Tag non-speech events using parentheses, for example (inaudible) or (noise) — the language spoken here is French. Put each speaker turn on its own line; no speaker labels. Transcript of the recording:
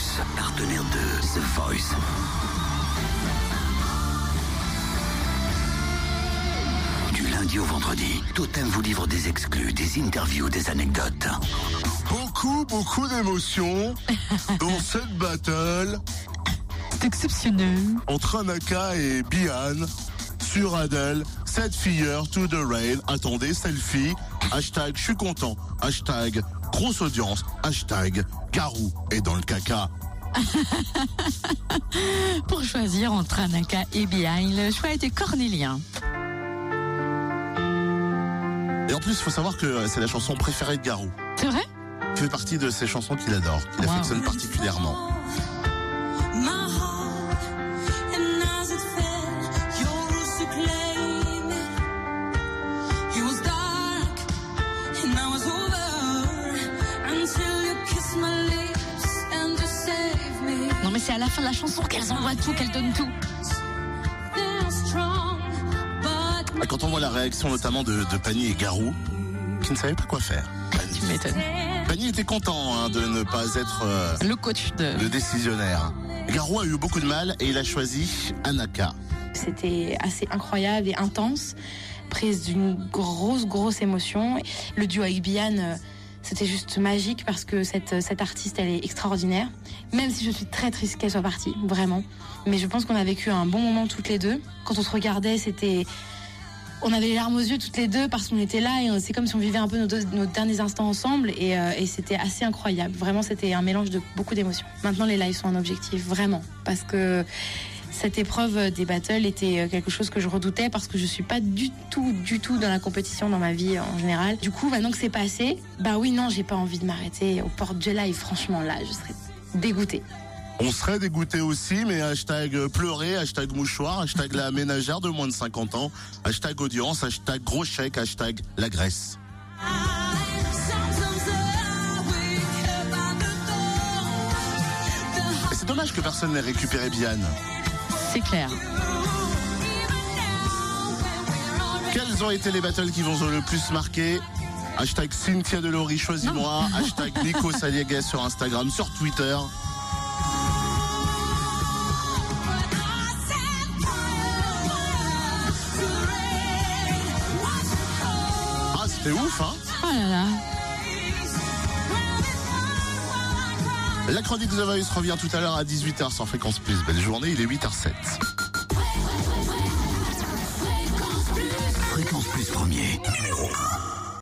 Plus, partenaire de The Voice. Du lundi au vendredi, Totem vous livre des exclus, des interviews, des anecdotes.
Beaucoup, beaucoup d'émotions (laughs) dans cette battle
C'est exceptionnel.
entre Anaka et Bian sur Adele. Cette filleur to the rail. Attendez, selfie. Hashtag je suis content. Hashtag grosse audience. Hashtag Garou est dans le caca. (laughs)
Pour choisir entre Anaka et Behind, le choix était cornélien.
Et en plus, il faut savoir que c'est la chanson préférée de Garou.
C'est vrai?
Qui fait partie de ses chansons qu'il adore, qu'il
Wow.
affectionne particulièrement.
C'est à la fin de la chanson qu'elles envoient tout, qu'elles donnent tout.
Ah, Quand on voit la réaction notamment de, de Pani et Garou, qui ne savaient pas quoi faire.
Tu m'étonnes.
Pani était content hein, de ne pas être euh,
Le coach de...
le décisionnaire. Garou a eu beaucoup de mal et il a choisi Anaka.
C'était assez incroyable et intense, prise d'une grosse, grosse émotion. Le duo avec Bian, euh, c'était juste magique parce que cette, artiste, elle est extraordinaire. Même si je suis très triste qu'elle soit partie, vraiment. Mais je pense qu'on a vécu un bon moment toutes les deux. Quand on se regardait, c'était... On avait les larmes aux yeux toutes les deux parce qu'on était là et c'est comme si on vivait un peu nos, derniers instants ensemble euh, et c'était assez incroyable. Vraiment, c'était un mélange de beaucoup d'émotions. Maintenant, les lives sont un objectif, vraiment. Parce que cette épreuve des battles était quelque chose que je redoutais parce que je suis pas du tout, du tout dans la compétition dans ma vie en général. Du coup, maintenant que c'est passé, bah oui, non, j'ai pas envie de m'arrêter aux portes de live. Franchement, là, je serais dégoûtée.
On serait dégoûté aussi, mais hashtag pleurer, hashtag mouchoir, hashtag la ménagère de moins de 50 ans, hashtag audience, hashtag gros chèque, hashtag la Grèce. c'est dommage que personne n'ait récupéré Bian.
C'est clair.
Quels ont été les battles qui vont le plus marquer Hashtag Cynthia Delory, choisis-moi. (laughs) Hashtag Nico Saliaga sur Instagram, sur Twitter. Ah, c'était ouf, hein
Oh là là.
La chronique The revient tout à l'heure à 18h sur Fréquence Plus. Belle journée, il est 8h07.
Fréquence Plus premier, numéro 1.